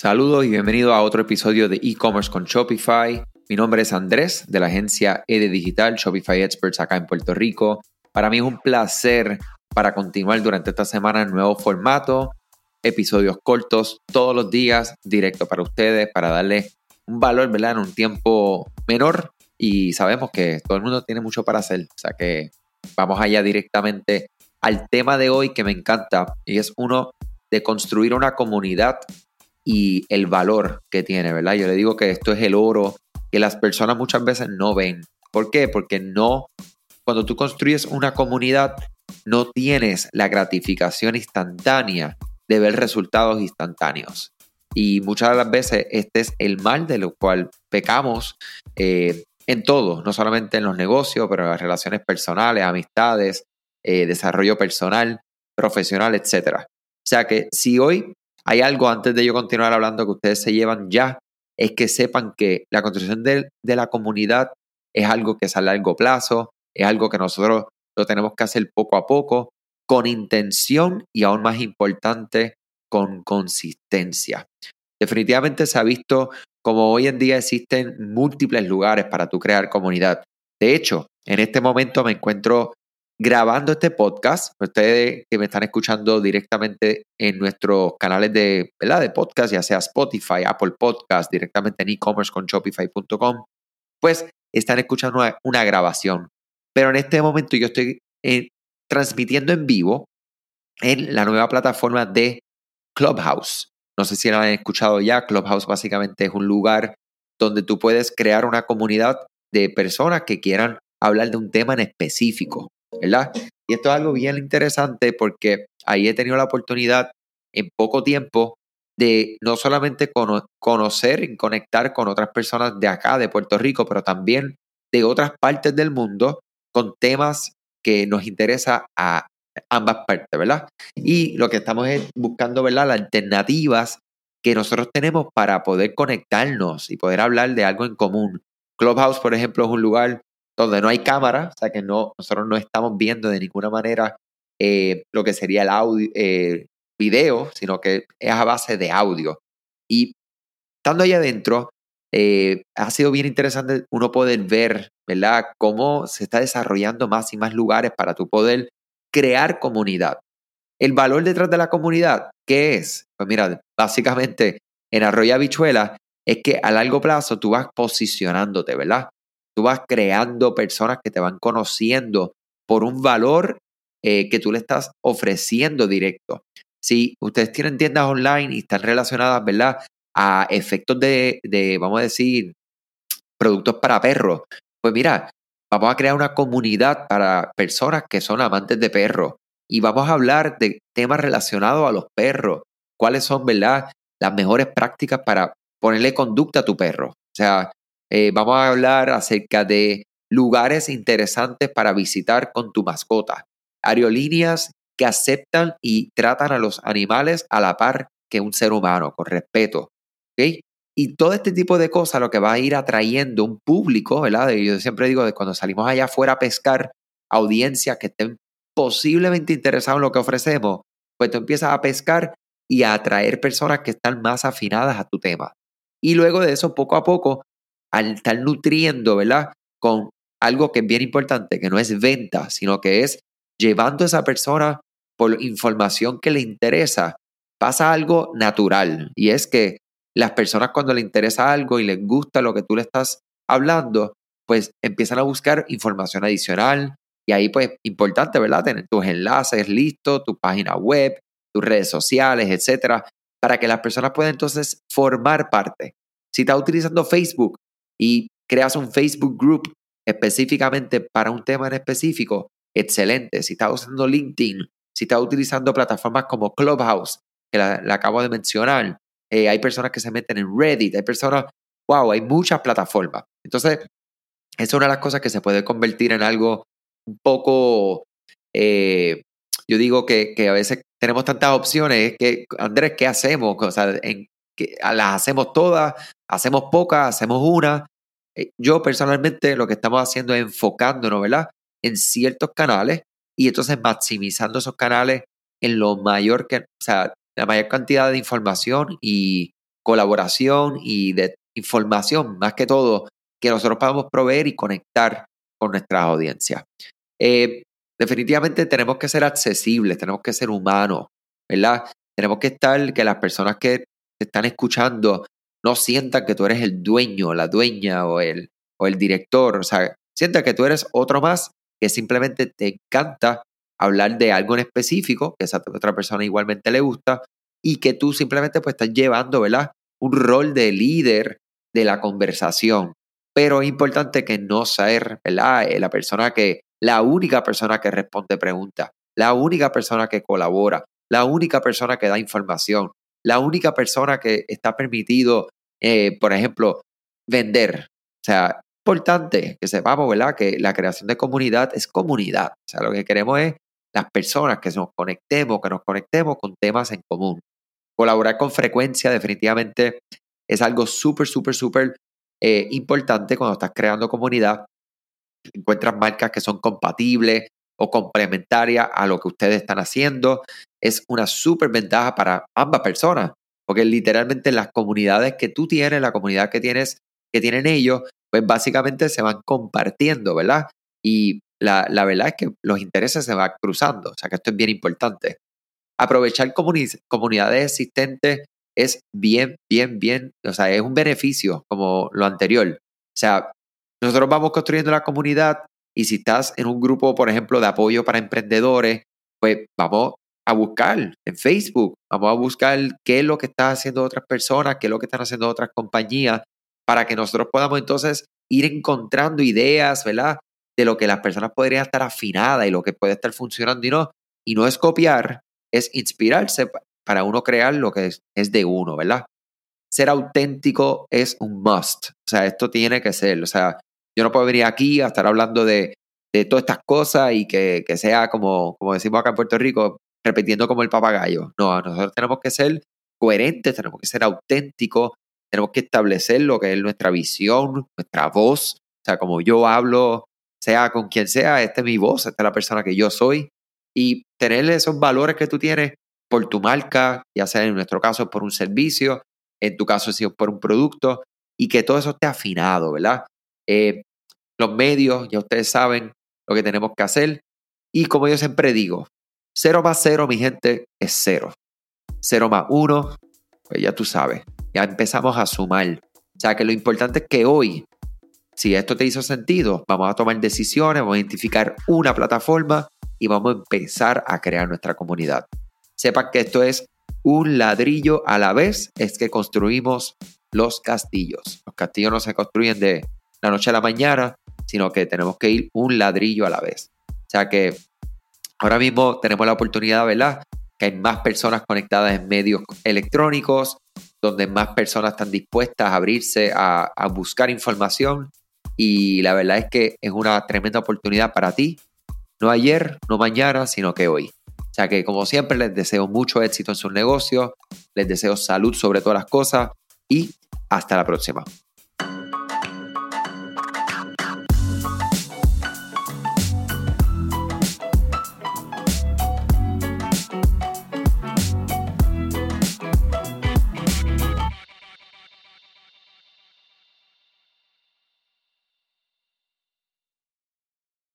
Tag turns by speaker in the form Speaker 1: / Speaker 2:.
Speaker 1: Saludos y bienvenido a otro episodio de e-commerce con Shopify. Mi nombre es Andrés de la agencia EDE Digital, Shopify Experts acá en Puerto Rico. Para mí es un placer para continuar durante esta semana en nuevo formato, episodios cortos todos los días, directo para ustedes, para darle un valor, ¿verdad? En un tiempo menor y sabemos que todo el mundo tiene mucho para hacer, o sea que vamos allá directamente al tema de hoy que me encanta y es uno de construir una comunidad y el valor que tiene, ¿verdad? Yo le digo que esto es el oro que las personas muchas veces no ven. ¿Por qué? Porque no, cuando tú construyes una comunidad, no tienes la gratificación instantánea de ver resultados instantáneos. Y muchas de las veces este es el mal de lo cual pecamos eh, en todo, no solamente en los negocios, pero en las relaciones personales, amistades, eh, desarrollo personal, profesional, etc. O sea que si hoy hay algo antes de yo continuar hablando que ustedes se llevan ya, es que sepan que la construcción de, la comunidad es algo que es a largo plazo, es algo que nosotros lo tenemos que hacer poco a poco, con intención y aún más importante, con consistencia. Definitivamente se ha visto como hoy en día existen múltiples lugares para tú crear comunidad. De hecho, en este momento me encuentro grabando este podcast. Ustedes que me están escuchando directamente en nuestros canales de, ¿verdad? de podcast, ya sea Spotify, Apple Podcast, directamente en e-commerce con shopify.com, pues están escuchando una, grabación. Pero en este momento yo estoy eh, transmitiendo en vivo en la nueva plataforma de Clubhouse. No sé si lo han escuchado ya. Clubhouse básicamente es un lugar donde tú puedes crear una comunidad de personas que quieran hablar de un tema en específico. ¿Verdad? Y esto es algo bien interesante porque ahí he tenido la oportunidad en poco tiempo de no solamente conocer y conectar con otras personas de acá, de Puerto Rico, pero también de otras partes del mundo con temas que nos interesa a ambas partes, ¿verdad? Y lo que estamos es buscando, ¿verdad? Las alternativas que nosotros tenemos para poder conectarnos y poder hablar de algo en común. Clubhouse, por ejemplo, es un lugar donde no hay cámara, o sea que no, nosotros no estamos viendo de ninguna manera eh, lo que sería el audio, eh, video, sino que es a base de audio. Y estando ahí adentro, eh, ha sido bien interesante uno poder ver, ¿verdad?, cómo se está desarrollando más y más lugares para tu poder crear comunidad. El valor detrás de la comunidad, ¿qué es? Pues mira, básicamente en Arroyo Habichuela es que a largo plazo tú vas posicionándote, ¿verdad? Tú vas creando personas que te van conociendo por un valor eh, que tú le estás ofreciendo directo. Si ustedes tienen tiendas online y están relacionadas, ¿verdad? A efectos de, de, vamos a decir, productos para perros, pues mira, vamos a crear una comunidad para personas que son amantes de perros y vamos a hablar de temas relacionados a los perros. ¿Cuáles son, verdad? Las mejores prácticas para ponerle conducta a tu perro. O sea, eh, vamos a hablar acerca de lugares interesantes para visitar con tu mascota. Aerolíneas que aceptan y tratan a los animales a la par que un ser humano, con respeto. Y todo este tipo de cosas lo que va a ir atrayendo un público, ¿verdad? Yo siempre digo que cuando salimos allá afuera a pescar, audiencias que estén posiblemente interesados en lo que ofrecemos, pues tú empiezas a pescar y a atraer personas que están más afinadas a tu tema. Y luego de eso, poco a poco, al estar nutriendo, ¿verdad? Con algo que es bien importante, que no es venta, sino que es llevando a esa persona por información que le interesa, pasa algo natural y es que las personas cuando le interesa algo y les gusta lo que tú le estás hablando, pues empiezan a buscar información adicional y ahí pues importante, ¿verdad? Tener tus enlaces listos, tu página web, tus redes sociales, etcétera, para que las personas puedan entonces formar parte. Si estás utilizando Facebook, y creas un Facebook Group específicamente para un tema en específico, excelente. Si estás usando LinkedIn, si estás utilizando plataformas como Clubhouse, que la, acabo de mencionar, eh, hay personas que se meten en Reddit, hay personas, wow, hay muchas plataformas. Entonces, es una de las cosas que se puede convertir en algo un poco, eh, yo digo que, a veces tenemos tantas opciones, que, Andrés, ¿qué hacemos? O sea, en, las hacemos todas, hacemos pocas, hacemos una. Eh, yo personalmente lo que estamos haciendo es enfocándonos, ¿verdad? En ciertos canales y entonces maximizando esos canales en lo mayor que, o sea, la mayor cantidad de información y, colaboración y de información, más que todo, que nosotros podamos proveer y conectar con nuestra audiencia. Eh, definitivamente tenemos que ser accesibles, tenemos que ser humanos, ¿verdad? Tenemos que estar, que las personas que te están escuchando no sientan que tú eres el dueño, la dueña o el, o el director, o sea, sientan que tú eres otro más que simplemente te encanta hablar de algo en específico, que esa otra persona igualmente le gusta, y que tú simplemente pues estás llevando, ¿verdad? Un rol de líder de la conversación. Pero es importante que no ser, ¿verdad? Eh, la persona que, la única persona que responde preguntas, la única persona que colabora, la única persona que da información, la única persona que está permitido, eh, por ejemplo, vender. O sea, importante que sepamos, ¿verdad? Que la creación de comunidad es comunidad. O sea, lo que queremos es las personas que nos conectemos, que nos conectemos con temas en común. Colaborar con frecuencia definitivamente es algo súper, súper, súper eh, importante cuando estás creando comunidad. Encuentras marcas que son compatibles o complementarias a lo que ustedes están haciendo. Es una súper ventaja para ambas personas, porque literalmente las comunidades que tú tienes, la comunidad que tienes, que tienen ellos, pues básicamente se van compartiendo, ¿verdad? Y la, la verdad es que los intereses se van cruzando, o sea que esto es bien importante aprovechar comunidades existentes es bien, bien, bien, o sea, es un beneficio como lo anterior. O sea, nosotros vamos construyendo la comunidad y si estás en un grupo, por ejemplo, de apoyo para emprendedores, pues vamos a buscar en Facebook, vamos a buscar qué es lo que están haciendo otras personas, qué es lo que están haciendo otras compañías, para que nosotros podamos entonces ir encontrando ideas, ¿verdad? De lo que las personas podrían estar afinadas y lo que puede estar funcionando y no. Y no es copiar, es inspirarse para uno crear lo que es, de uno, ¿verdad? Ser auténtico es un must. O sea, esto tiene que ser. O sea, yo no puedo venir aquí a estar hablando de, todas estas cosas y que, sea como, como decimos acá en Puerto Rico, repitiendo como el papagayo. No, nosotros tenemos que ser coherentes, tenemos que ser auténticos, tenemos que establecer lo que es nuestra visión, nuestra voz. O sea, como yo hablo, sea con quien sea, esta es mi voz, esta es la persona que yo soy y tener esos valores que tú tienes por tu marca, ya sea en nuestro caso por un servicio, en tu caso si por un producto, y que todo eso esté afinado, ¿verdad? Eh, los medios, ya ustedes saben lo que tenemos que hacer. Y como yo siempre digo, cero más cero, mi gente, es cero. Cero más uno, pues ya tú sabes, ya empezamos a sumar. O sea que lo importante es que hoy, si esto te hizo sentido, vamos a tomar decisiones, vamos a identificar una plataforma y vamos a empezar a crear nuestra comunidad. Sepa que esto es un ladrillo a la vez, es que construimos los castillos. Los castillos no se construyen de la noche a la mañana, sino que tenemos que ir un ladrillo a la vez. O sea que ahora mismo tenemos la oportunidad, ¿verdad? Que hay más personas conectadas en medios electrónicos, donde más personas están dispuestas a abrirse a, buscar información. Y la verdad es que es una tremenda oportunidad para ti no ayer, no mañana, sino que hoy. O sea que como siempre les deseo mucho éxito en sus negocios, les deseo salud sobre todas las cosas y hasta la próxima.